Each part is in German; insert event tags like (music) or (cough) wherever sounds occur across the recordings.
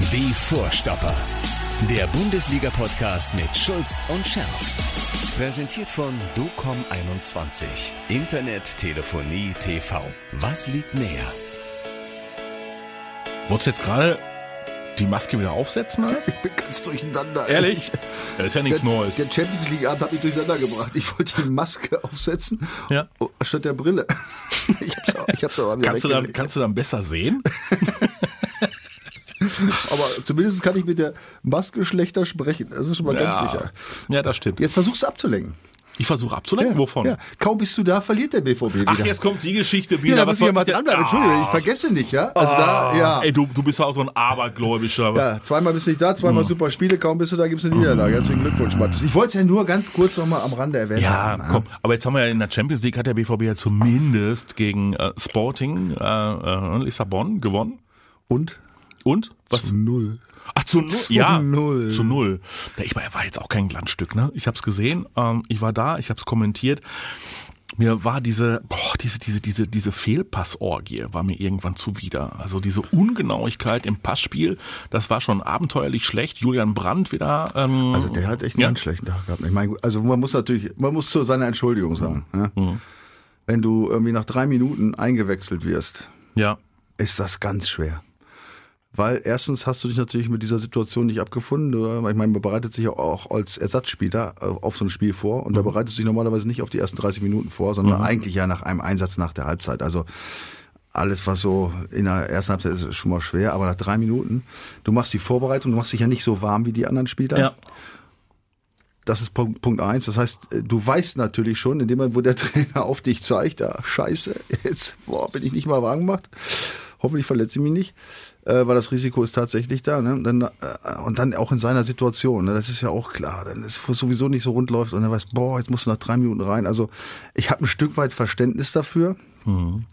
Die Vorstopper. Der Bundesliga-Podcast mit Schulz und Scherf. Präsentiert von DOCOM21. Internet, Telefonie, TV. Was liegt näher? Wolltest du jetzt gerade die Maske wieder aufsetzen? Alles? (laughs) Ich bin ganz durcheinander. Ehrlich? (laughs) Das ist ja nichts Der, Neues. der Champions League Abend hat mich durcheinander gebracht. Ich wollte die Maske (laughs) aufsetzen Ja. oh, statt der Brille. Ich hab's, auch- ich hab's aber wieder Kannst du, dann, kannst du dann besser sehen? (laughs) Aber zumindest kann ich mit der Maske schlechter sprechen. Das ist schon mal ganz sicher. Ja, das stimmt. Jetzt versuchst du abzulenken. Ich versuche abzulenken. Wovon? Ja. Kaum bist du da, verliert der BVB wieder. Ach, jetzt kommt die Geschichte ja, wieder. da Was muss ich ja mal dranbleiben. Entschuldigung, ich Ah. vergesse nicht, ja? Also da, ja. Ey, du, du bist ja auch so ein Abergläubischer. Ja, zweimal bist du nicht da, zweimal super Spiele, kaum bist du da, gibt's eine Niederlage. Herzlichen Glückwunsch, Matthias. Ich wollte es ja nur ganz kurz nochmal am Rande erwähnen. Ja, ne? komm. Aber jetzt haben wir ja in der Champions League hat der BVB ja zumindest gegen äh, Sporting äh, äh, Lissabon gewonnen. Und? Und? Was? Zu null. Ach, zu null. Zu ja, null. Zu null. Ich war, war jetzt auch kein Glanzstück, ne? Ich habe es gesehen, ähm, ich war da, ich habe es kommentiert. Mir war diese, boah, diese, diese, diese, diese Fehlpassorgie war mir irgendwann zuwider. Also diese Ungenauigkeit im Passspiel, das war schon abenteuerlich schlecht. Julian Brandt wieder. Ähm, Also der hat echt einen Ja. ganz schlechten Tag gehabt. Ich meine, also man muss natürlich, man muss zu seiner Entschuldigung sagen. Ne? Mhm. Wenn du irgendwie nach drei Minuten eingewechselt wirst, ja, ist das ganz schwer. Weil erstens hast du dich natürlich mit dieser Situation nicht abgefunden. Ich meine, man bereitet sich ja auch als Ersatzspieler äh, auf so ein Spiel vor und da bereitet sich normalerweise nicht auf die ersten 30 Minuten vor, sondern eigentlich ja nach einem Einsatz nach der Halbzeit. Also alles, was so in der ersten Halbzeit ist, ist schon mal schwer, aber nach drei Minuten, du machst die Vorbereitung, du machst dich ja nicht so warm wie die anderen Spieler. ja. Das ist Punkt, Punkt eins. Das heißt, äh, du weißt natürlich schon, in dem Moment, wo der (laughs) Trainer auf dich zeigt, ah, scheiße, jetzt boah, bin ich nicht mal warm gemacht. Hoffentlich verletze ich mich nicht, äh, weil das Risiko ist tatsächlich da. Ne? Dann, äh, und dann auch in seiner Situation, ne? das ist ja auch klar. Dann ist es sowieso nicht so rund läuft und dann weißt, boah, jetzt musst du nach drei Minuten rein. Also ich habe ein Stück weit Verständnis dafür.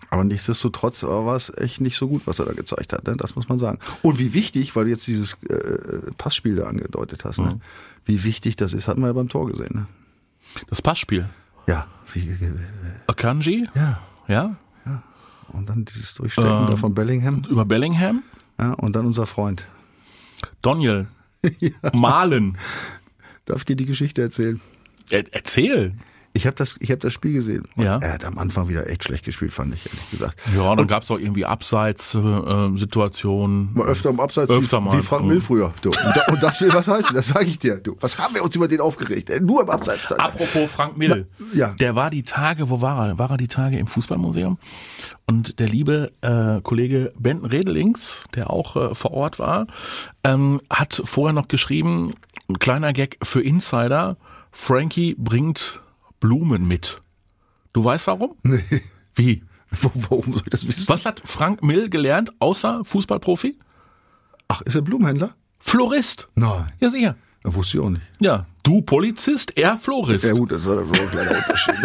Aber nichtsdestotrotz war es echt nicht so gut, was er da gezeigt hat. Ne? Das muss man sagen. Und wie wichtig, weil du jetzt dieses äh, Passspiel da angedeutet hast, ne? wie wichtig das ist, hatten wir ja beim Tor gesehen. Ne? Das Passspiel. Ja, äh, Akanji, ja. ja, Und dann dieses Durchstecken Ähm. da von Bellingham. über Bellingham. Ja, und dann unser Freund. Daniel. (laughs) Malen. Darf ich dir die Geschichte erzählen? Er, erzähl. Ich habe das, ich hab das Spiel gesehen. Und Ja. Er hat am Anfang wieder echt schlecht gespielt, fand ich, ehrlich gesagt. Ja, dann gab's auch irgendwie Abseits-Situationen. Mal öfter im Abseits Öfter wie, mal. wie Frank Mhm. Mill früher. Du. Und, da, und das will was heißen, das sage ich dir. Du, was haben wir uns über den aufgeregt? Äh, Nur im Abseits. er. Apropos Frank Mill. Ja. Der war die Tage, wo war er? War er die Tage im Fußballmuseum? Und der liebe äh, Kollege Benten Redelings, der auch äh, vor Ort war, ähm, hat vorher noch geschrieben, ein kleiner Gag für Insider, Frankie bringt Blumen mit. Du weißt warum? (laughs) Nee. Wie? Warum soll ich das wissen? Was hat Frank Mill gelernt, außer Fußballprofi? Ach, ist er Blumenhändler? Florist. Nein. Ja, sicher. Das wusste ich auch nicht. Ja, du Polizist, er Florist. Ja gut, das war schon ein kleiner Unterschied. (laughs)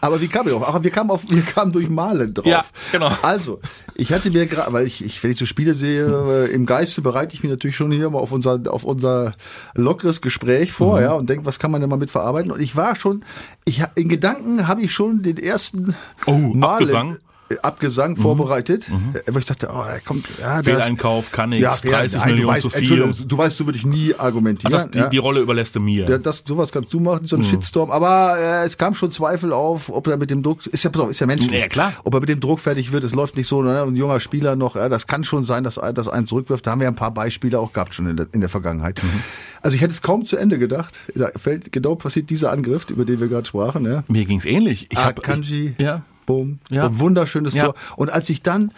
Aber wie kam ich auf? Ach, wir kamen auf, wir kamen durch Malen drauf. Ja, genau. Also, ich hatte mir gerade, weil ich, ich, wenn ich so Spiele sehe, äh, im Geiste bereite ich mich natürlich schon hier mal auf unser, auf unser lockeres Gespräch vor, Mhm. ja, und denke, was kann man denn mal mit verarbeiten? Und ich war schon, ich, in Gedanken habe ich schon den ersten Oh, Malen- Abgesang? Mhm. Abgesang vorbereitet, äh, wo ich dachte, oh, er kommt, ja, Fehleinkauf, kann nichts, ja, 30 nein, du Millionen weißt, zu viel. Entschuldigung, du weißt, so würde ich nie argumentieren. Ah, das, die, ja. die Rolle überlässt du mir. Ja, das, sowas kannst du machen, Mhm. so ein Shitstorm. Aber äh, es kam schon Zweifel auf, ob er mit dem Druck, ist ja, pass auf, ist ja menschlich. Ja, klar. Ob er mit dem Druck fertig wird, es läuft nicht so, ne? ein junger Spieler noch, ja, das kann schon sein, dass das einen zurückwirft. Da haben wir ein paar Beispiele auch gehabt schon in der, in der Vergangenheit. Mhm. Also ich hätte es kaum zu Ende gedacht. Da fällt genau passiert dieser Angriff, über den wir gerade sprachen. Ja. Mir ging's ähnlich. Ich hab, Akanji, ich, ja. Boom, Ja. Ein wunderschönes Ja. Tor. Und als ich dann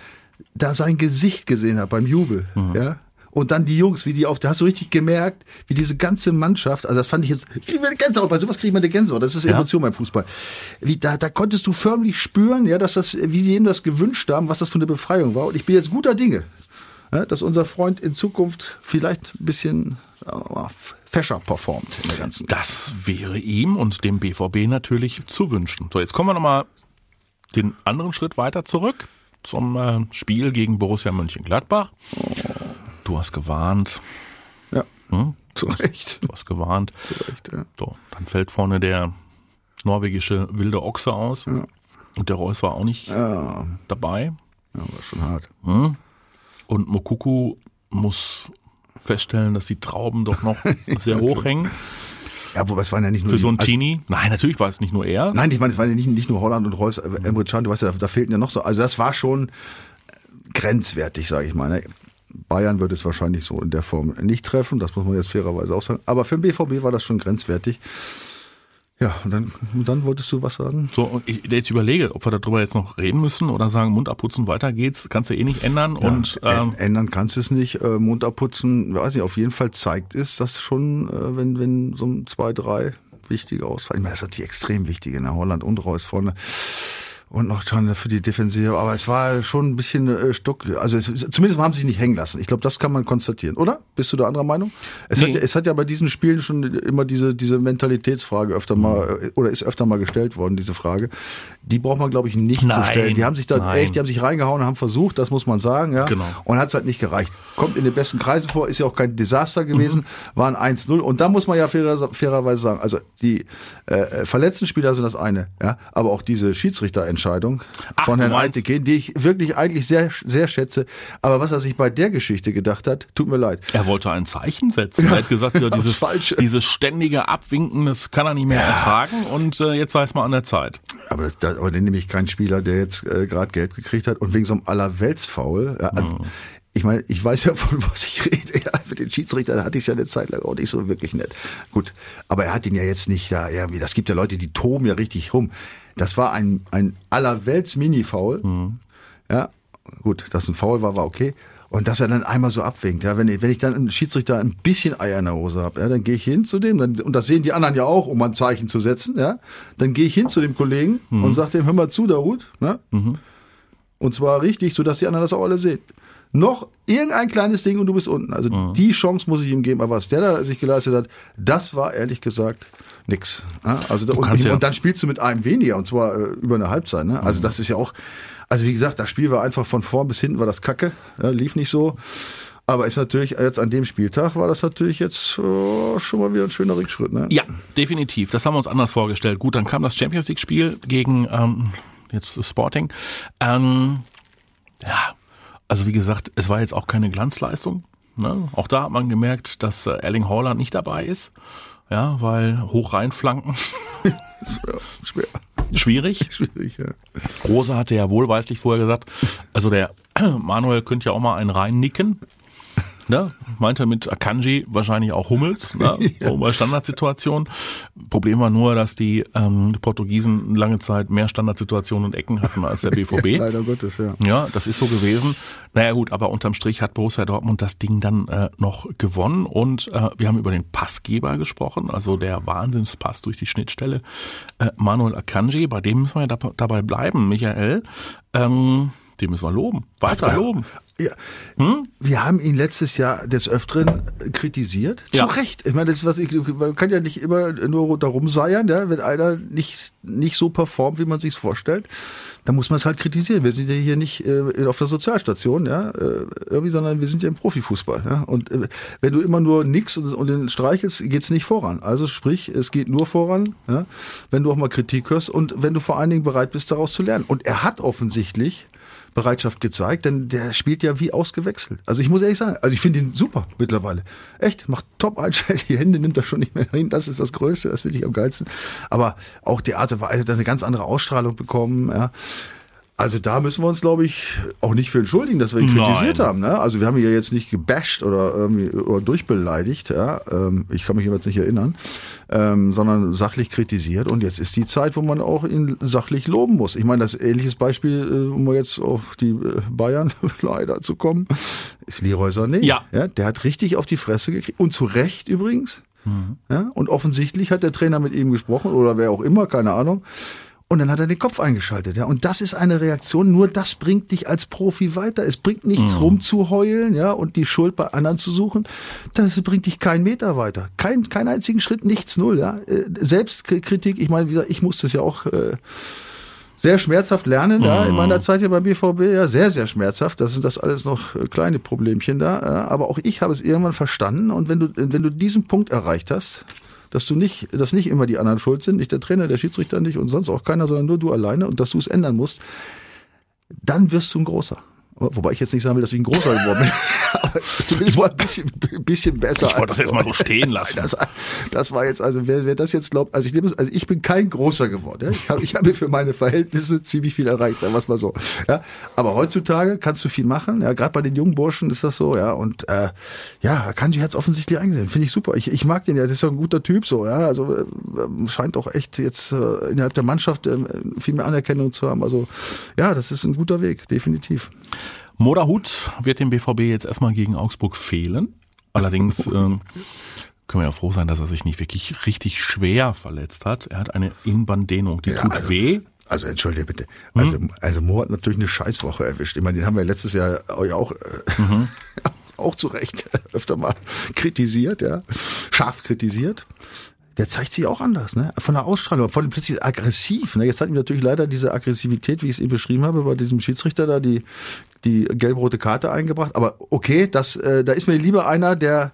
da sein Gesicht gesehen habe beim Jubel, Mhm. ja, und dann die Jungs, wie die auf, da hast du richtig gemerkt, wie diese ganze Mannschaft, also das fand ich jetzt, ich krieg eine Gänsehaut, bei sowas kriegt man eine Gänsehaut, das ist Ja. Emotion beim Fußball. Wie, da, da konntest du förmlich spüren, ja, dass das, wie die eben das gewünscht haben, was das für eine Befreiung war. Und ich bin jetzt guter Dinge, ja, dass unser Freund in Zukunft vielleicht ein bisschen äh, fescher performt in der ganzen. Das wäre ihm und dem BVB natürlich zu wünschen. So, jetzt kommen wir nochmal den anderen Schritt weiter zurück zum äh, Spiel gegen Borussia Mönchengladbach. Du hast gewarnt. Ja, Hm? zu Recht. Du hast gewarnt. Zu Recht, ja. So, dann fällt vorne der norwegische wilde Ochse aus. Und der Reus war auch nicht Ja, dabei. ja, war schon hart. Und Mokuku muss feststellen, dass die Trauben doch noch (laughs) sehr hoch hängen. Ja, wobei es waren ja nicht nur Für so ein also, Teenie? Nein, natürlich war es nicht nur er. Nein, ich meine, es waren ja nicht, nicht nur Holland und Reus, äh, Emre Can, du weißt ja, da, da fehlten ja noch so. Also das war schon grenzwertig, sage ich mal. Ne? Bayern würde es wahrscheinlich so in der Form nicht treffen, das muss man jetzt fairerweise auch sagen. Aber für den BVB war das schon grenzwertig. Ja, und dann, und dann wolltest du was sagen? So, ich jetzt überlege, ob wir darüber jetzt noch reden müssen oder sagen, Mund abputzen, weiter geht's, kannst du eh nicht ändern. Ja, und ähm, ändern kannst du es nicht. Äh, Mund abputzen, weiß nicht, auf jeden Fall zeigt es, dass schon, äh, wenn, wenn so ein zwei, drei wichtige Ausfall, ich meine, das ist natürlich extrem wichtig in der Holland und Reus vorne und noch schon für die Defensive. Aber es war schon ein bisschen äh, Stuck. Also es, zumindest haben sie sich nicht hängen lassen. Ich glaube, das kann man konstatieren, oder? Bist du da anderer Meinung? Es, Nee. hat, es hat ja bei diesen Spielen schon immer diese, diese Mentalitätsfrage öfter mal, äh, oder ist öfter mal gestellt worden, diese Frage. Die braucht man, glaube ich, nicht zu Nein. stellen. Die haben sich da Nein. echt, die haben sich reingehauen und haben versucht, das muss man sagen, ja. Genau. Und hat es halt nicht gereicht. Kommt in den besten Kreisen vor, ist ja auch kein Desaster gewesen, Mhm. waren 1-0. Und da muss man ja fairer, fairerweise sagen, also die äh, verletzten Spieler sind das eine, ja, aber auch diese Schiedsrichterentscheidung Ach, von Herrn Eitekin, die ich wirklich eigentlich sehr, sehr schätze. Aber was er sich bei der Geschichte gedacht hat, tut mir leid. er wollte ein Zeichen setzen. er hat gesagt, ja, (laughs) dieses, dieses ständige Abwinken, das kann er nicht mehr ertragen und äh, jetzt sei es mal an der Zeit. Aber, das, das, aber dann nehme ich keinen Spieler, der jetzt äh, gerade Gelb gekriegt hat und wegen so einem Allerweltsfoul. Ja, Ich meine, ich weiß ja von was ich rede. (laughs) Ja, mit den Schiedsrichtern hatte ich es ja eine Zeit lang auch nicht so wirklich nett. Gut, aber er hat ihn ja jetzt nicht da irgendwie. Das gibt ja Leute, die toben ja richtig rum. Das war ein ein Allerwelts Mini-Foul. Ja, gut, dass ein Foul war, war okay. Und dass er dann einmal so abwinkt, ja, wenn ich, wenn ich dann einen Schiedsrichter ein bisschen Eier in der Hose habe, ja, dann gehe ich hin zu dem, dann, und das sehen die anderen ja auch, um ein Zeichen zu setzen, ja, dann gehe ich hin zu dem Kollegen und sage dem, hör mal zu, Darut, ne? Und zwar richtig, sodass die anderen das auch alle sehen. Noch irgendein kleines Ding und du bist unten. Also die Chance muss ich ihm geben. Aber was der da sich geleistet hat, das war ehrlich gesagt nix. Also da, und, ja- und dann spielst du mit einem weniger und zwar äh, über eine Halbzeit. Ne? Also das ist ja auch, also wie gesagt, das Spiel war einfach von vorn bis hinten war das Kacke, ja, lief nicht so. Aber ist natürlich jetzt an dem Spieltag war das natürlich jetzt äh, schon mal wieder ein schöner Rückschritt. Ne? Ja, definitiv. Das haben wir uns anders vorgestellt. Gut, dann kam das Champions League Spiel gegen ähm, jetzt Sporting. Ähm, ja, also wie gesagt, es war jetzt auch keine Glanzleistung. Ne? Auch da hat man gemerkt, dass äh, Erling Haaland nicht dabei ist. Ja, weil hoch reinflanken Schwer, (laughs) schwer, schwierig. (laughs) schwierig. Ja. Rose hatte ja wohlweislich vorher gesagt, also der (clears throat) Manuel könnte ja auch mal einen reinnicken. Ne? Meinte mit Akanji wahrscheinlich auch Hummels, ne? (laughs) so bei Standardsituationen. Problem war nur, dass die, ähm, die Portugiesen lange Zeit mehr Standardsituationen und Ecken hatten als der (laughs) BVB. Leider Gottes, ja. Ja, das ist so gewesen. Naja gut, aber unterm Strich hat Borussia Dortmund das Ding dann äh, noch gewonnen und äh, wir haben über den Passgeber gesprochen, also der Wahnsinnspass durch die Schnittstelle. Äh, Manuel Akanji, bei dem müssen wir ja dab- dabei bleiben, Michael. Ähm, den müssen wir loben, weiter loben. Ja. Hm? Wir haben ihn letztes Jahr des Öfteren kritisiert. Ja. Zu Recht. Ich meine, das was ich, man kann ja nicht immer nur darum seiern, ja, wenn einer nicht, nicht so performt, wie man sich's vorstellt, dann muss man es halt kritisieren. Wir sind ja hier nicht äh, auf der Sozialstation, ja, äh, irgendwie, sondern wir sind ja im Profifußball, ja. Und äh, wenn du immer nur nix und, und den streichelst, geht's nicht voran. Also sprich, es geht nur voran, ja, wenn du auch mal Kritik hörst und wenn du vor allen Dingen bereit bist, daraus zu lernen. Und er hat offensichtlich Bereitschaft gezeigt, denn der spielt ja wie ausgewechselt. Also ich muss ehrlich sagen, also ich finde ihn super mittlerweile. Echt, macht top (laughs) Einstellung, die Hände nimmt er schon nicht mehr hin, das ist das Größte, das finde ich am geilsten. Aber auch die Art und Weise hat eine ganz andere Ausstrahlung bekommen, ja. Also da müssen wir uns, glaube ich, auch nicht für entschuldigen, dass wir ihn Nein. kritisiert haben. Ne? Also wir haben ihn ja jetzt nicht gebasht oder irgendwie oder durchbeleidigt. Ja? Ähm, ich kann mich jetzt nicht erinnern, ähm, sondern sachlich kritisiert. Und jetzt ist die Zeit, wo man auch ihn sachlich loben muss. Ich meine, das ähnliches Beispiel, äh, um mal jetzt auf die äh, Bayern (laughs) leider zu kommen, ist Leroy Sané. Ja. ja. Der hat richtig auf die Fresse gekriegt und zu Recht übrigens. Ja? Und offensichtlich hat der Trainer mit ihm gesprochen oder wer auch immer, keine Ahnung. Und dann hat er den Kopf eingeschaltet, ja. Und das ist eine Reaktion. Nur das bringt dich als Profi weiter. Es bringt nichts rumzuheulen, ja, und die Schuld bei anderen zu suchen. Das bringt dich keinen Meter weiter. Kein, keinen einzigen Schritt, nichts, null, ja. Äh, Selbstkritik, ich meine, wie gesagt, ich musste es ja auch, äh, sehr schmerzhaft lernen, ja, in meiner Zeit hier beim BVB, ja, sehr, sehr schmerzhaft. Das sind das alles noch äh, kleine Problemchen da. Ja, aber auch ich habe es irgendwann verstanden. Und wenn du, wenn du diesen Punkt erreicht hast, dass du nicht, dass nicht immer die anderen schuld sind, nicht der Trainer, der Schiedsrichter nicht und sonst auch keiner, sondern nur du alleine und dass du es ändern musst, dann wirst du ein großer. Wobei ich jetzt nicht sagen will, dass ich ein großer geworden bin. (laughs) (laughs) zumindest mal ein bisschen, bisschen besser. Ich wollte das jetzt mal so stehen lassen. Das, das war jetzt, also wer, wer das jetzt glaubt, also ich nehme es, also ich bin kein großer geworden. Ja? Ich habe ich habe für meine Verhältnisse ziemlich viel erreicht, sagen wir es mal so. Ja? Aber heutzutage kannst du viel machen, ja, gerade bei den jungen Burschen ist das so, ja. Und äh, ja, Kanji hat es offensichtlich eingesehen. Finde ich super. Ich, ich mag den ja, das ist ja ein guter Typ so, ja. Also äh, scheint auch echt jetzt äh, innerhalb der Mannschaft äh, viel mehr Anerkennung zu haben. Also ja, das ist ein guter Weg, definitiv. Moderhut wird dem BVB jetzt erstmal gegen Augsburg fehlen. Allerdings (laughs) ähm, können wir ja froh sein, dass er sich nicht wirklich richtig schwer verletzt hat. Er hat eine Innenbanddehnung, die Ja, tut also- weh. Also entschuldige bitte. Also, also Mo hat natürlich eine Scheißwoche erwischt. Ich meine, den haben wir letztes Jahr euch auch, äh, (laughs) auch zu Recht öfter mal kritisiert, ja. Scharf kritisiert. Der zeigt sich auch anders, ne? Von der Ausstrahlung, von dem plötzlich aggressiv. Ne? Jetzt hat ihm natürlich leider diese Aggressivität, wie ich es eben beschrieben habe, bei diesem Schiedsrichter da die, die gelb-rote Karte eingebracht. Aber okay, das, äh, da ist mir lieber einer, der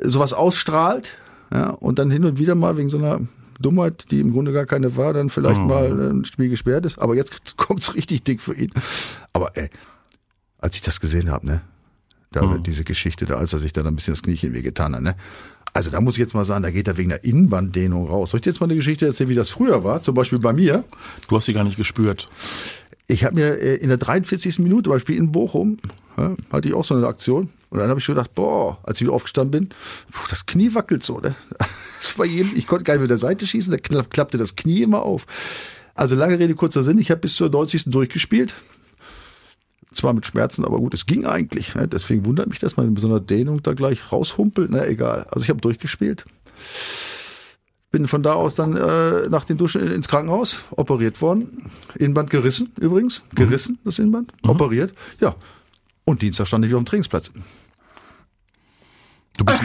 sowas ausstrahlt, ja, und dann hin und wieder mal wegen so einer Dummheit, die im Grunde gar keine war, dann vielleicht mal ein Spiel gesperrt ist. Aber jetzt (laughs) kommt's richtig dick für ihn. Aber ey, als ich das gesehen habe, ne, da diese Geschichte da, als er sich dann ein bisschen das Kniechen wehgetan hat, ne. Also da muss ich jetzt mal sagen, da geht er wegen der Innenbanddehnung raus. Soll ich dir jetzt mal eine Geschichte erzählen, wie das früher war? Zum Beispiel bei mir. Du hast sie gar nicht gespürt. Ich habe mir äh, in der 43. Minute, Beispiel in Bochum, hatte ich auch so eine Aktion. Und dann habe ich schon gedacht, boah, als ich wieder aufgestanden bin, puh, das Knie wackelt so. Ne? (laughs) Das war jedem, ich konnte gar nicht mit der Seite schießen, da kla- klappte das Knie immer auf. Also lange Rede, kurzer Sinn, ich habe bis zur 90. durchgespielt. Zwar mit Schmerzen, aber gut, es ging eigentlich. Ne? Deswegen wundert mich, dass man in so einer Dehnung da gleich raushumpelt. Na egal. Also ich habe durchgespielt. Bin von da aus dann äh, nach dem Duschen ins Krankenhaus, operiert worden. Innenband gerissen übrigens. Gerissen, das Innenband. Operiert. Ja. Und Dienstag stand ich wieder am Trainingsplatz. Du bist,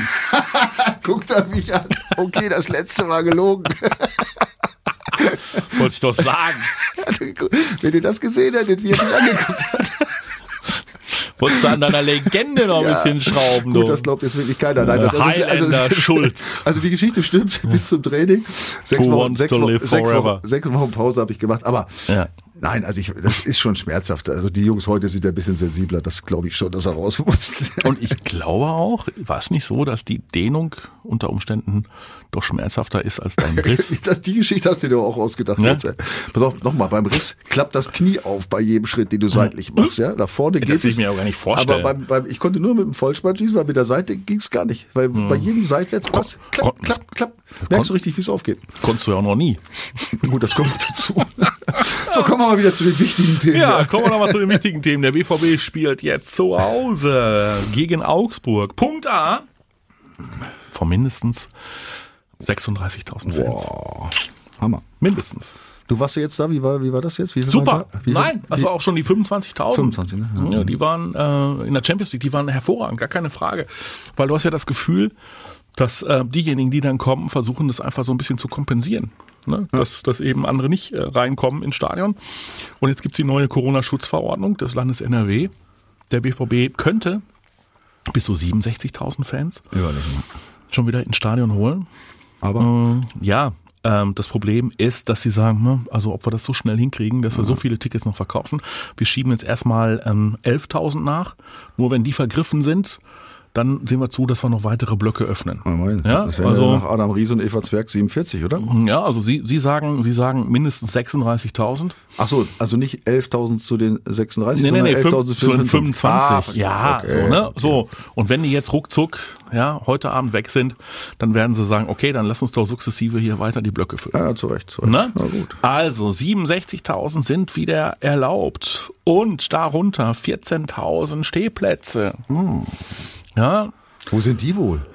(laughs) Guckt er mich an. Okay, das letzte war gelogen. wollte ich doch sagen. (laughs) Wenn ihr das gesehen hättet, wie er mich angeguckt hat. Wolltest du an deiner Legende noch ein Ja, bisschen schrauben, Gut, du. das glaubt jetzt wirklich keiner. Nein, das, Äh, Highlander (laughs) Schulz. Also die Geschichte stimmt (laughs) bis zum Training. Sechs Who Wochen, sechs, Wochen, sechs? Wochen, sechs Wochen Pause habe ich gemacht. Aber Ja. Nein, also ich, das ist schon schmerzhaft. Also die Jungs heute sind ja ein bisschen sensibler. Das glaube ich schon, dass er raus muss. (laughs) Und ich glaube auch, war es nicht so, dass die Dehnung unter Umständen doch schmerzhafter ist als dein Riss? (laughs) Das, die Geschichte hast du dir auch ausgedacht. Ja. Jetzt. Pass auf, nochmal, beim Riss klappt das Knie auf bei jedem Schritt, den du seitlich machst. Ja? Nach vorne geht Das will es. ich mir auch gar nicht vorstellen. Aber beim, beim, ich konnte nur mit dem Vollspann schießen, weil mit der Seite ging es gar nicht. Weil bei jedem seitwärts klapp, kon- klapp, klapp. Merkst du richtig, wie es aufgeht. Konntest du ja auch noch nie. (laughs) Gut, das kommt dazu. (laughs) so, kommen wir mal wieder zu den wichtigen Themen. Ja, kommen wir nochmal zu den wichtigen Themen. Der BVB spielt jetzt zu Hause gegen Augsburg. Punkt A. Von mindestens 36.000 Fans. Boah, Hammer. Mindestens. Du warst ja jetzt da, wie war, wie war das jetzt? Wie Super. da? Wie Nein, das war auch schon die 25.000. 25, ne? Ja. Ja, die waren äh, in der Champions League, die waren hervorragend, gar keine Frage. Weil du hast ja das Gefühl, dass äh, diejenigen, die dann kommen, versuchen das einfach so ein bisschen zu kompensieren. Ne? Dass, dass eben andere nicht äh, reinkommen ins Stadion. Und jetzt gibt's die neue Corona-Schutzverordnung des Landes NRW. Der BVB könnte bis zu 67.000 Fans Überlegen. schon wieder ins Stadion holen. Aber Ja, ähm, das Problem ist, dass sie sagen, ne, also ob wir das so schnell hinkriegen, dass wir so viele Tickets noch verkaufen. Wir schieben jetzt erstmal ähm, 11.000 nach. Nur wenn die vergriffen sind, dann sehen wir zu, dass wir noch weitere Blöcke öffnen. Ja, moin. Ja, das wäre also- nach Adam Ries und Eva Zwerg 47, oder? Ja, also sie, sie sagen, sie sagen mindestens 36.000. Ach so, also nicht 11.000 zu den 36, Nee, nee, sondern nee, 11.000 fünf- zu den 25. Ah, ja, Okay, so, ne? So. Und wenn die jetzt ruckzuck, ja, heute Abend weg sind, dann werden sie sagen, okay, dann lass uns doch sukzessive hier weiter die Blöcke füllen. Ja, zu Recht. Zu Recht. Ne? Na gut. Also 67.000 sind wieder erlaubt und darunter 14.000 Stehplätze. Ja, Wo sind die wohl?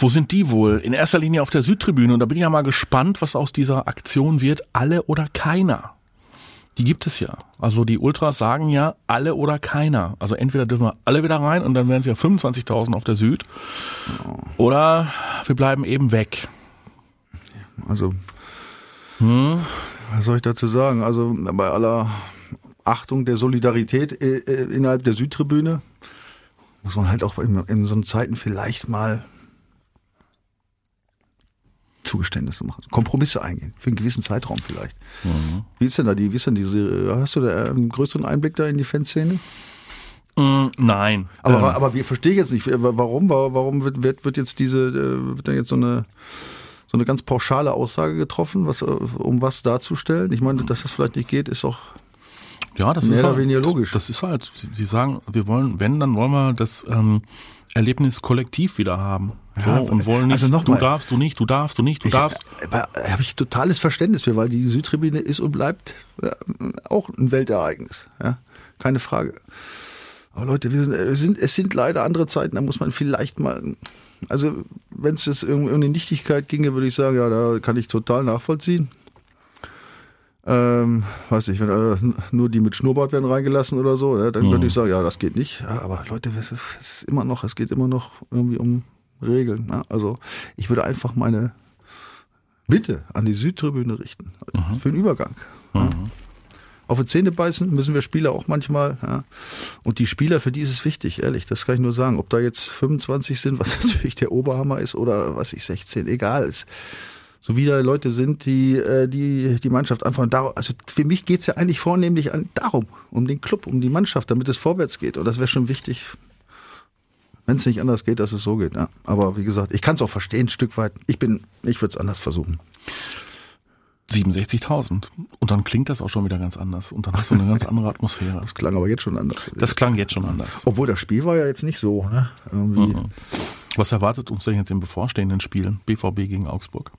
wo sind die wohl? In erster Linie auf der Südtribüne und da bin ich ja mal gespannt, was aus dieser Aktion wird. Alle oder keiner. Die gibt es ja. Also die Ultras sagen ja alle oder keiner. Also entweder dürfen wir alle wieder rein und dann wären es ja 25.000 auf der Süd. Oder wir bleiben eben weg. Also, was soll ich dazu sagen? Also, bei aller Achtung der Solidarität äh, äh, innerhalb der Südtribüne muss man halt auch in, in so Zeiten vielleicht mal Zugeständnisse machen, Kompromisse eingehen, für einen gewissen Zeitraum vielleicht. Wie ist denn da die, wie ist denn diese, hast du da einen größeren Einblick da in die Fanszene? Mm, nein. Aber, Ähm, aber wir verstehen jetzt nicht, warum, warum wird, wird, wird jetzt diese, äh, wird da jetzt so eine, so eine ganz pauschale Aussage getroffen, was, äh, um was darzustellen? Ich meine, dass das vielleicht nicht geht, ist auch ja, das mehr ist oder halt, weniger logisch. Das, das ist halt, sie, sagen, wir wollen, wenn, dann wollen wir das ähm, Erlebnis kollektiv wieder haben. So, Ja, und wollen nicht, also noch du mal. darfst, du nicht, du darfst, du nicht, du darfst. Da habe ich totales Verständnis für, weil die Südtribüne ist und bleibt ja, auch ein Weltereignis. Ja, keine Frage. Aber Leute, wir sind, wir sind, es sind leider andere Zeiten, da muss man vielleicht mal, also wenn es jetzt die Nichtigkeit ginge, würde ich sagen, ja, da kann ich total nachvollziehen. Ähm, weiß nicht, wenn äh, nur die mit Schnurrbart werden reingelassen oder so, ja, dann könnte ich sagen, ja, das geht nicht. Ja, aber Leute, es ist immer noch, es geht immer noch irgendwie um Regeln. Ja? Also ich würde einfach meine Bitte an die Südtribüne richten für den Übergang. Ja? Auf die Zähne beißen müssen wir Spieler auch manchmal. Und die Spieler, für die ist es wichtig, ehrlich, das kann ich nur sagen. Ob da jetzt 25 sind, (laughs) was natürlich der Oberhammer ist, oder was ich 16, egal ist. So wie da Leute sind, die äh, die, die Mannschaft einfach darum, also für mich geht's ja eigentlich vornehmlich an, darum, um den Club, um die Mannschaft, damit es vorwärts geht. Und das wäre schon wichtig, wenn es nicht anders geht, dass es so geht. Ja. Aber wie gesagt, ich kann es auch verstehen, ein Stück weit. Ich bin, ich würde es anders versuchen. 67.000. Und dann klingt das auch schon wieder ganz anders. Und dann hast du eine ganz andere Atmosphäre. Das klang aber jetzt schon anders. Das klang jetzt schon anders. Obwohl das Spiel war ja jetzt nicht so, ne? Irgendwie. Was erwartet uns denn jetzt im bevorstehenden Spiel? BVB gegen Augsburg.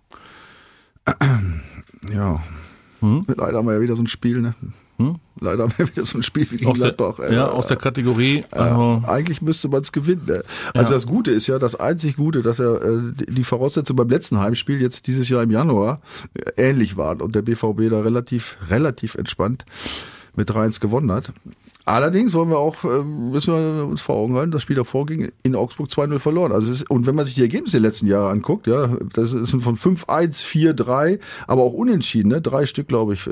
(clears throat) Ja. Leider haben wir ja wieder so ein Spiel, ne? Leider haben wir wieder so ein Spiel wie gegen Aus der, Gladbach. äh, ja, aus der Kategorie. Also, Eigentlich müsste man es gewinnen. Ne? Also Ja. das Gute ist ja, das einzig Gute, dass er äh, die Voraussetzungen beim letzten Heimspiel jetzt dieses Jahr im Januar äh, ähnlich waren und der BVB da relativ relativ entspannt mit 3-1 gewonnen hat. Allerdings wollen wir auch, äh, müssen wir uns vor Augen halten, das Spiel davor ging in Augsburg 2-0 verloren. Also ist, und wenn man sich die Ergebnisse der letzten Jahre anguckt, ja, das sind von 5-1, 4-3, aber auch unentschieden, ne? Drei Stück, glaube ich, äh,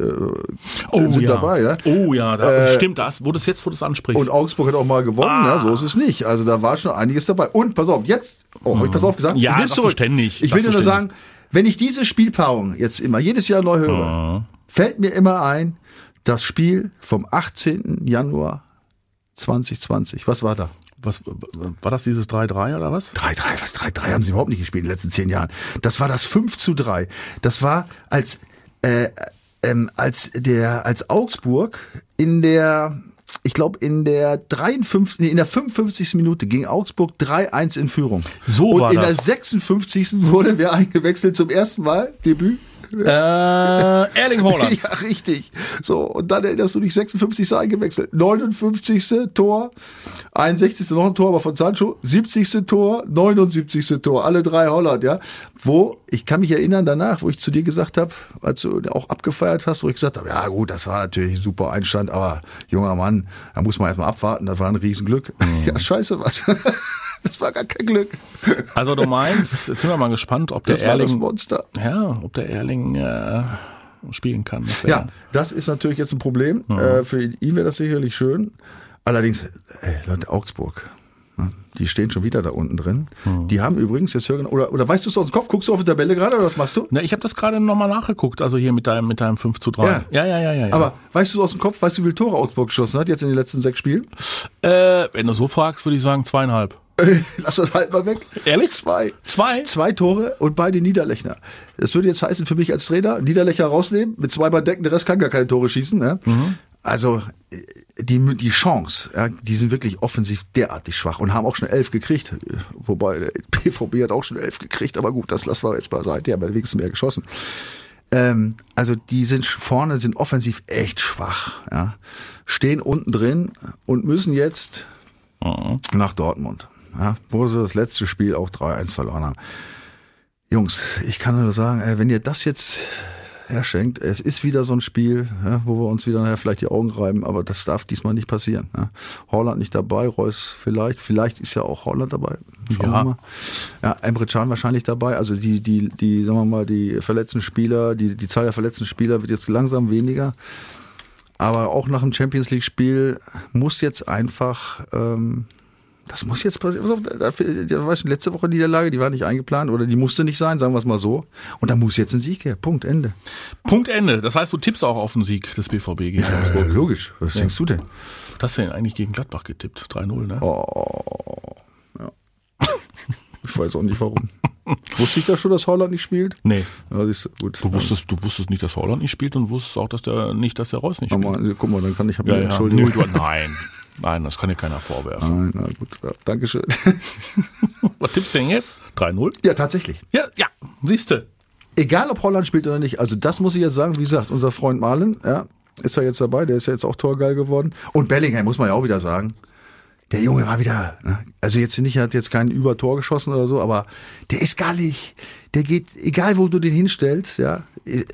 sind ja. dabei, ja. Oh ja, da, Äh, stimmt das. Wo du es jetzt, wo du es ansprichst. Und Augsburg hat auch mal gewonnen, Ah. ja, so ist es nicht. Also da war schon einiges dabei. Und pass auf, jetzt, oh, hab ich pass auf gesagt? Ja, ich zurück. ständig, Ich will dir nur sagen, wenn ich diese Spielpaarung jetzt immer jedes Jahr neu höre, fällt mir immer ein, das Spiel vom 18. Januar 2020. Was war da? was, war das dieses 3-3 oder was? 3-3, was 3-3 haben sie überhaupt nicht gespielt in den letzten zehn Jahren. Das war das 5 zu 3. Das war als, äh, ähm, als der, als Augsburg in der, ich glaube, in der 53, nee, in der 55. Minute ging Augsburg 3-1 in Führung. So Und war in das. der 56. wurde wer eingewechselt zum ersten Mal, Debüt. Äh, Erling Haaland. (laughs) Ja, richtig. So, und dann erinnerst du dich, 56. eingewechselt. 59. Tor, 61. noch ein Tor, aber von Sancho, 70. Tor, 79. Tor, alle drei Holland, ja. Wo, ich kann mich erinnern danach, wo ich zu dir gesagt habe, als du auch abgefeiert hast, wo ich gesagt habe, ja gut, das war natürlich ein super Einstand, aber junger Mann, da muss man erstmal abwarten, das war ein Riesenglück. (laughs) Ja, scheiße was. (laughs) (laughs) Das war gar kein Glück. Also du meinst, jetzt sind wir mal gespannt, ob der Das war das Erling, Monster. ja, ob der Erling äh, spielen kann. Das Ja, das ist natürlich jetzt ein Problem. Äh, für ihn wäre das sicherlich schön. Allerdings, ey, Leute, Augsburg, ne, die stehen schon wieder da unten drin. Die haben übrigens, jetzt hören, oder, oder weißt du es aus dem Kopf, guckst du auf die Tabelle gerade oder was machst du? Na, ich habe das gerade nochmal nachgeguckt, also hier mit deinem, mit deinem 5 zu 3. Ja. ja, ja, ja. ja, ja. Aber weißt du aus dem Kopf, weißt du, wie viele Tore Augsburg geschossen hat jetzt in den letzten sechs Spielen? äh, wenn du so fragst, würde ich sagen zweieinhalb. (laughs) Lass das halt mal weg. Ehrlich? Zwei. Zwei? Zwei Tore und beide Niederlechner. Das würde jetzt heißen für mich als Trainer, Niederlechner rausnehmen, mit zweimal decken, der Rest kann gar keine Tore schießen. Ne? Also äh, die, die Chance, ja, die sind wirklich offensiv derartig schwach und haben auch schon elf gekriegt. Wobei (laughs) der PVB hat auch schon elf gekriegt, aber gut, das lassen wir jetzt beiseite, die haben ja wenigstens mehr geschossen. Ähm, also die sind vorne, sind offensiv echt schwach. Ja. Stehen unten drin und müssen jetzt nach Dortmund, ja, wo sie das letzte Spiel auch 3-1 verloren haben. Jungs, ich kann nur sagen, ey, wenn ihr das jetzt herschenkt, es ist wieder so ein Spiel, ja, wo wir uns wieder nachher vielleicht die Augen reiben, aber das darf diesmal nicht passieren. Ja. Holland nicht dabei, Reus vielleicht, vielleicht ist ja auch Holland dabei. Schauen Ja. wir mal. Ja, Emre Can wahrscheinlich dabei. Also die, die, die, sagen wir mal, die verletzten Spieler, die, die Zahl der verletzten Spieler wird jetzt langsam weniger. Aber auch nach dem Champions League-Spiel muss jetzt einfach ähm, Das muss jetzt passieren. Pass auf, da, da war schon letzte Woche Niederlage, die war nicht eingeplant oder die musste nicht sein, sagen wir es mal so. Und da muss jetzt ein Sieg her. Punkt, Ende. Punkt Ende. Das heißt, du tippst auch auf den Sieg des BVB gegen Äh, Augsburg. logisch. Was denkst du denn? Das hast du denn eigentlich gegen Gladbach getippt? 3-0, ne? Oh, ja. Ich weiß auch nicht warum. Wusste ich da schon, dass Holland nicht spielt? Nee. Ja, du, gut. Du wusstest, du wusstest nicht, dass Holland nicht spielt und wusstest auch, dass der nicht, dass der Reus nicht spielt. Mal, guck mal, dann kann ich, hab Ja, mir ja. Entschuldigung. Nö, du, nein. (laughs) Nein, das kann dir keiner vorwerfen. Nein, na gut, ja, Dankeschön. (laughs) Was tippst du denn jetzt? 3-0? Ja, tatsächlich. Ja, ja, siehste. Egal, ob Holland spielt oder nicht. Also das muss ich jetzt sagen. Wie gesagt, unser Freund Marlen, ja, ist ja jetzt dabei. Der ist ja jetzt auch torgeil geworden. Und Bellingham muss man ja auch wieder sagen. Der Junge war wieder, ne? also jetzt nicht, er hat jetzt kein Übertor geschossen oder so, aber der ist gallig. Der geht, egal wo du den hinstellst, ja,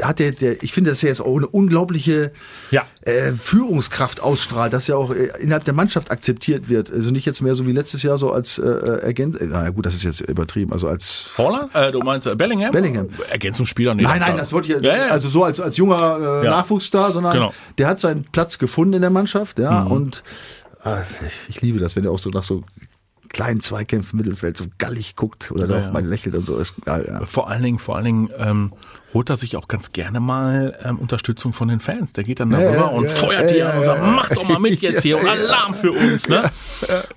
hat der, der ich finde, dass er jetzt auch eine unglaubliche Ja. äh, Führungskraft ausstrahlt, dass er auch äh, innerhalb der Mannschaft akzeptiert wird. Also nicht jetzt mehr so wie letztes Jahr so als äh, Ergänz. äh, Na gut, das ist jetzt übertrieben. Also als Holland? Äh, du meinst äh, Bellingham? Bellingham. Ergänzungsspieler? Nee, Nein, nein, das wollte ich Ja, ja. also so als als junger äh, Ja. Nachwuchsstar, sondern Genau. der hat seinen Platz gefunden in der Mannschaft, ja, Mhm. und äh, ich, ich liebe das, wenn er auch so nach so kleinen Zweikämpfen im Mittelfeld so gallig guckt oder Ja, auf ja. mal lächelt und so ist geil, ja. Vor allen Dingen, vor allen Dingen ähm, holt er sich auch ganz gerne mal ähm, Unterstützung von den Fans. Der geht dann Ja, darüber ja, und feuert die an und sagt, mach doch mal mit jetzt hier (laughs) und Alarm für uns. Ne?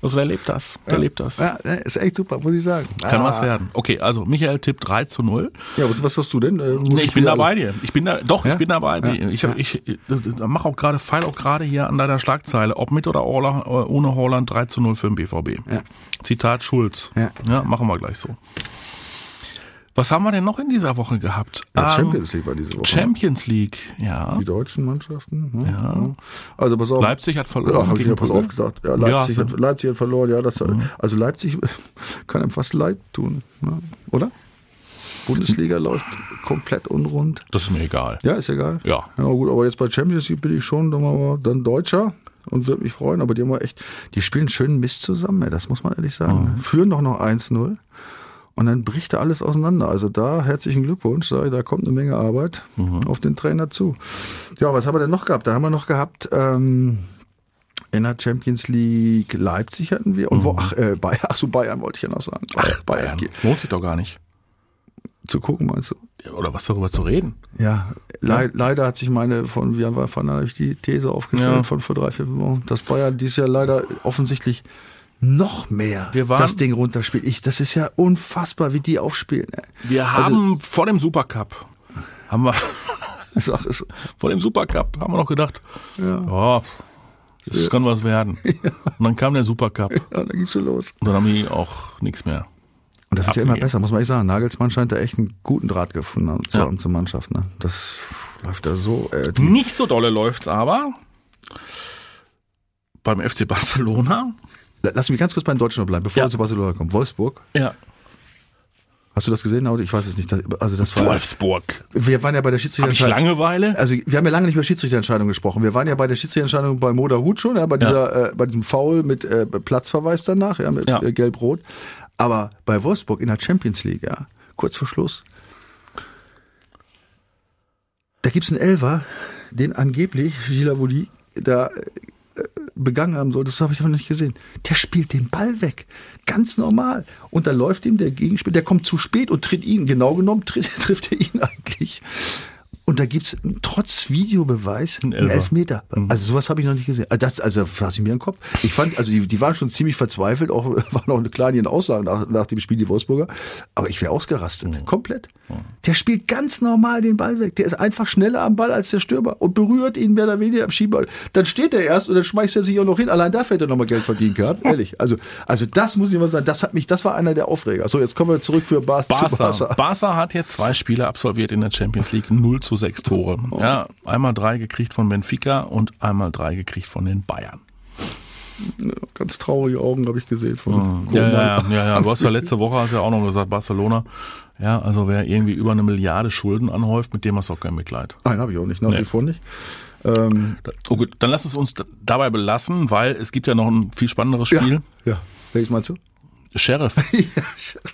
Also der lebt das. Der lebt das. Ja, ist echt super, muss ich sagen. Kann ah. was werden. Okay, also Michael tippt 3 zu 0. Ja, was, was hast du denn? Äh, Nee, ich bin wieder da alle- bei dir. Ich bin da, doch, ich bin da bei dir. Ja, Ich, hab, ich, ich mach auch gerade, feil auch gerade hier an deiner Schlagzeile, ob mit oder ohne ohne Holland 3 zu 0 für den BVB. Ja. Zitat Schulz. Ja. ja, machen wir gleich so. Was haben wir denn noch in dieser Woche gehabt? Ja, Ähm, Champions League war diese Woche. Champions League, ja. Die deutschen Mannschaften. ne? Ja. Also pass auf. Leipzig hat verloren. Ja, habe ich ja pass auf gesagt. Ja, Leipzig, Ja, Mhm. hat, Leipzig hat verloren. Ja, das, also Leipzig (laughs) kann einem fast leid tun, ne? oder? Bundesliga (laughs) läuft komplett unrund. Das ist mir egal. Ja, ist egal. Ja. Ja, gut, aber jetzt bei Champions League bin ich schon dann, Deutscher und würde mich freuen. Aber die haben echt, die spielen schönen Mist zusammen, ey, das muss man ehrlich sagen. Mhm. Führen doch noch 1-0 und dann bricht da alles auseinander. Also da herzlichen Glückwunsch, ich, da kommt eine Menge Arbeit Mhm. auf den Trainer zu. Ja, was haben wir denn noch gehabt? Da haben wir noch gehabt, ähm, in der Champions League Leipzig hatten wir und wo, ach, äh, Bayern, ach so, Bayern wollte ich ja noch sagen. Mhm. Ach, Bayern. Bayern. Lohnt sich doch gar nicht. Zu gucken, meinst du? Ja, Oder was darüber zu reden. Ja, le leider hat sich meine von, habe ich die These aufgestellt Ja. von vor drei, vier Wochen, dass Bayern dieses Jahr leider offensichtlich noch mehr Wir waren- das Ding runterspielt. Ich, das ist ja unfassbar, wie die aufspielen. Wir haben vor dem Supercup, haben wir, (laughs) Sag es. vor dem Supercup haben wir noch gedacht, ja, das kann was werden. (laughs) Und dann kam der Supercup. Ja, da ging's schon los. Und dann haben die auch nichts mehr. Und das wird ja immer besser, muss man echt sagen. Nagelsmann scheint da echt einen guten Draht gefunden haben zur, Ja. zur Mannschaft. Ne? Das läuft da so. Äh, Nicht so dolle läuft's aber beim FC Barcelona. Lass mich ganz kurz beim Deutschen noch bleiben, bevor Ja. wir zu Barcelona kommen. Wolfsburg, Ja. hast du das gesehen? Audi? Ich weiß es nicht. Das, also das war, Wolfsburg. wir waren ja bei der Habe ich Schiedsrichterentscheidung. Langeweile? Also wir haben ja lange nicht über Schiedsrichterentscheidung gesprochen. Wir waren ja bei der Schiedsrichterentscheidung bei Moda Hut schon, ja, bei dieser, äh, bei diesem Foul mit äh, Platzverweis danach, ja, mit Ja. äh, Gelb-Rot. Aber bei Wolfsburg in der Champions League, ja, kurz vor Schluss, da gibt's einen Elfer, den angeblich Gilavoli da äh, begangen haben soll. Das habe ich aber nicht gesehen. Der spielt den Ball weg. Ganz normal. Und da läuft ihm der Gegenspieler, der kommt zu spät und tritt ihn, genau genommen, tritt, (laughs) trifft er ihn eigentlich. Und da gibt's trotz Videobeweis einen. Elfmeter. Also sowas habe ich noch nicht gesehen. Also Das, also fasse ich mir in den Kopf. Ich fand, also die, die waren schon ziemlich verzweifelt, auch (laughs) waren auch eine kleine Aussagen nach, nach dem Spiel die Wolfsburger. Aber ich wäre ausgerastet, komplett. Der spielt ganz normal den Ball weg. Der ist einfach schneller am Ball als der Stürmer und berührt ihn mehr oder weniger am Schienball. Dann steht er erst und dann schmeißt er sich auch noch hin. Allein dafür hätte er nochmal Geld verdienen gehabt. (laughs) Ehrlich. Also, also das muss ich mal sagen. Das hat mich, das war einer der Aufreger. So, jetzt kommen wir zurück für Barca. Barca. Barca hat jetzt zwei Spiele absolviert in der Champions League, 0 zu 6 Tore. Oh. Ja, einmal drei gekriegt von Benfica und einmal drei gekriegt von den Bayern. Ganz traurige Augen habe ich gesehen von Ja, ja, ja, ja, ja. Du hast ja letzte Woche hast ja auch noch gesagt, Barcelona. Ja, also wer irgendwie über eine Milliarde Schulden anhäuft, mit dem hast du auch kein Mitleid. Nein, habe ich auch nicht. Nach Nee. wie vor nicht. Ähm, Oh gut, dann lass es uns dabei belassen, weil es gibt ja noch ein viel spannenderes ja, Spiel. ja. Welches meinst du? Sheriff. (laughs) ja,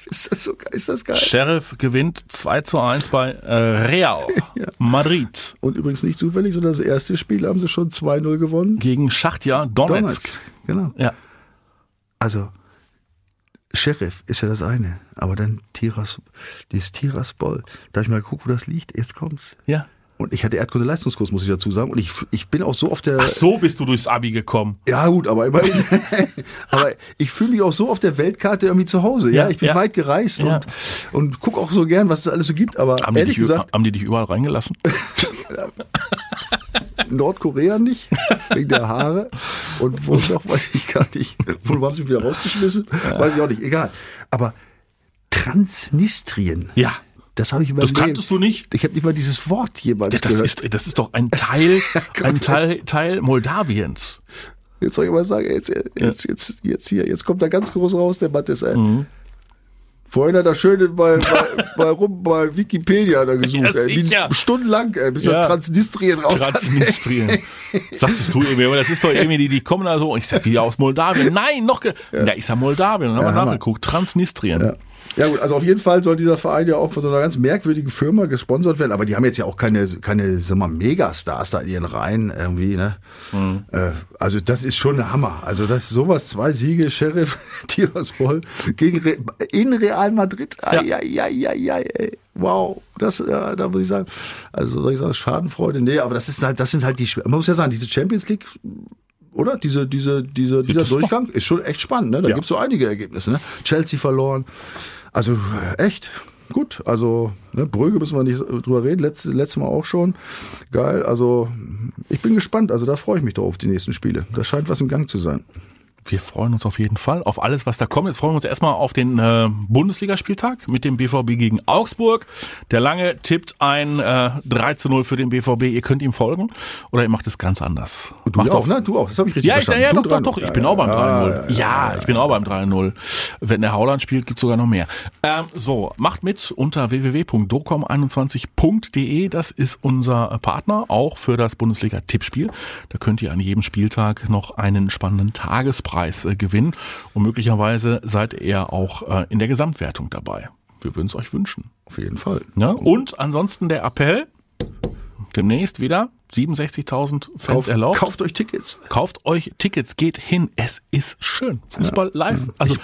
ist das so geil? Ist das geil? Sheriff gewinnt 2 zu 1 bei äh, Real (laughs) Ja. Madrid Und übrigens nicht zufällig, sondern das erste Spiel haben sie schon 2-0 gewonnen. gegen Schachtja Donetsk. Donetsk. Genau. Ja. Also, Sheriff ist ja das eine, aber dann Tiras, dieses Tiraspol, da habe ich mal geguckt, wo das liegt, jetzt kommt's. Ja. Und ich hatte Erdkunde-Leistungskurs, muss ich dazu sagen. Und ich, ich bin auch so auf der. Ach so bist du durchs Abi gekommen. Ja, gut, aber immerhin. (laughs) aber ich fühle mich auch so auf der Weltkarte irgendwie zu Hause. Ja, Ja, ich bin ja. weit gereist Ja. und, und guck auch so gern, was es alles so gibt. Aber Haben die, ehrlich dich, gesagt, haben die dich überall reingelassen? (laughs) Nordkorea nicht, wegen der Haare. Und wo (laughs) noch, weiß ich gar nicht. Wo haben sie mich wieder rausgeschmissen? Weiß ich auch nicht. Egal. Aber Transnistrien. Ja. Das habe ich überlebt. Das kanntest du nicht? Ich habe nicht mal dieses Wort jemals Ja, das, gehört. ist, das ist doch ein Teil, (laughs) ein Teil, Teil Moldawiens. Jetzt soll ich mal sagen, jetzt, jetzt, jetzt, jetzt hier, jetzt kommt da ganz groß raus, der Mattes. Mhm. Vorhin hat er schön bei, bei, bei, rum, bei Wikipedia da gesucht, Ja, ey. Wie sicher. Stundenlang, ey, bis Ja. er Transnistrien raus hat. Transnistrien. Sagtest du irgendwie, aber das ist doch (laughs) irgendwie, die, die kommen da so, ich sag wieder aus Moldawien. Nein, noch, ge ja. ich sag Moldawien, dann haben Ja, wir nachgeguckt, Transnistrien. Ja. ja gut, also auf jeden Fall soll dieser Verein ja auch von so einer ganz merkwürdigen Firma gesponsert werden, aber die haben jetzt ja auch keine, keine sag mal, Megastars da in ihren Reihen irgendwie, ne? Mhm. Äh, also das ist schon ein Hammer. Also das sowas, zwei Siege, Sheriff (laughs) Tiraspol gegen Re in Real Madrid. Ai, Ja. ai, ai, ai, ai, ey. Wow, das, ja, da muss ich sagen, also soll ich sagen, Schadenfreude, nee, aber das ist halt, das sind halt die, man muss ja sagen, diese Champions League oder? Diese, diese, diese, dieser das Durchgang ist schon echt spannend, ne? Da Ja. gibt's so einige Ergebnisse, ne? Chelsea verloren. Also äh, echt gut. Also ne, Brügge müssen wir nicht drüber reden. Letzte, letztes Mal auch schon. Geil. Also ich bin gespannt. Also da freue ich mich drauf auf die nächsten Spiele. Da scheint was im Gang zu sein. Wir freuen uns auf jeden Fall auf alles, was da kommt. Jetzt freuen wir uns erstmal auf den äh, Bundesligaspieltag mit dem BVB gegen Augsburg. Der Lange tippt ein äh, 3 zu 0 für den BVB. Ihr könnt ihm folgen oder ihr macht es ganz anders. Du Macht auch, auf- ne? Du auch. Das habe ich richtig Ja, verstanden. ja, du doch, doch, doch. Ich Ja, bin ja, auch beim ja, 3-0. Ja, ich bin auch beim 3-0. Wenn der Hauland spielt, gibt's sogar noch mehr. Ähm, so, macht mit unter www.docom21.de. Das ist unser Partner, auch für das Bundesliga-Tippspiel. Da könnt ihr an jedem Spieltag noch einen spannenden Tagespreis äh, gewinnen. Und möglicherweise seid ihr auch äh, in der Gesamtwertung dabei. Wir würden es euch wünschen. Auf jeden Fall. Ne? Und ansonsten der Appell. Demnächst wieder 67.000 Fans Kauft, erlaubt. kauft euch Tickets. Kauft euch Tickets, geht hin. Es ist schön. Fußball live. Also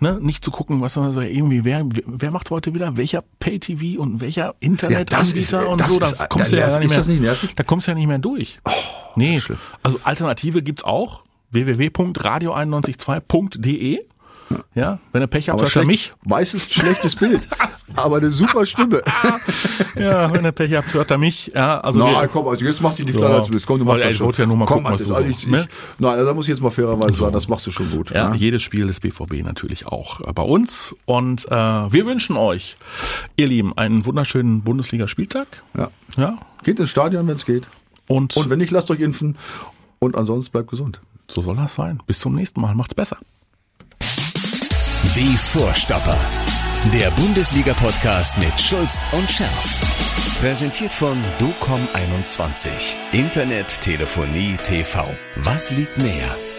ne, nicht zu gucken, was man so irgendwie, wer, wer macht heute wieder welcher Pay-TV und welcher Internetanbieter ist- und so. Da kommst du ja nicht mehr. Da kommst du ja nicht mehr durch. nee, schlimm. also Alternative gibt's auch. www.radio912.de. Ja, wenn ihr Pech habt, hört ihr mich. meistens ein schlechtes Bild. aber eine super Stimme. (laughs) Ja, wenn ihr Pech habt, hört ihr mich. Ja, also wir- Nein, komm, also jetzt mach dich nicht Ja. kleiner als du bist. Komm, du machst Weil, das ich schon. ja nur mal komm, gucken, was Mathis, du also so- ich, ich, ne? Nein, da muss ich jetzt mal fairerweise sagen, das machst du schon gut. Ja, ne? jedes Spiel des BVB natürlich auch äh, bei uns. Und äh, wir wünschen euch, ihr Lieben, einen wunderschönen Bundesligaspieltag. ja. Ja. Geht ins Stadion, wenn es geht. Und, Und wenn nicht, lasst euch impfen. Und ansonsten bleibt gesund. So soll das sein. Bis zum nächsten Mal. Macht's besser. Die Vorstopper. Der Bundesliga-Podcast mit Schulz und Scherf. Präsentiert von DOCOM21. Internet, Telefonie, TV. Was liegt näher?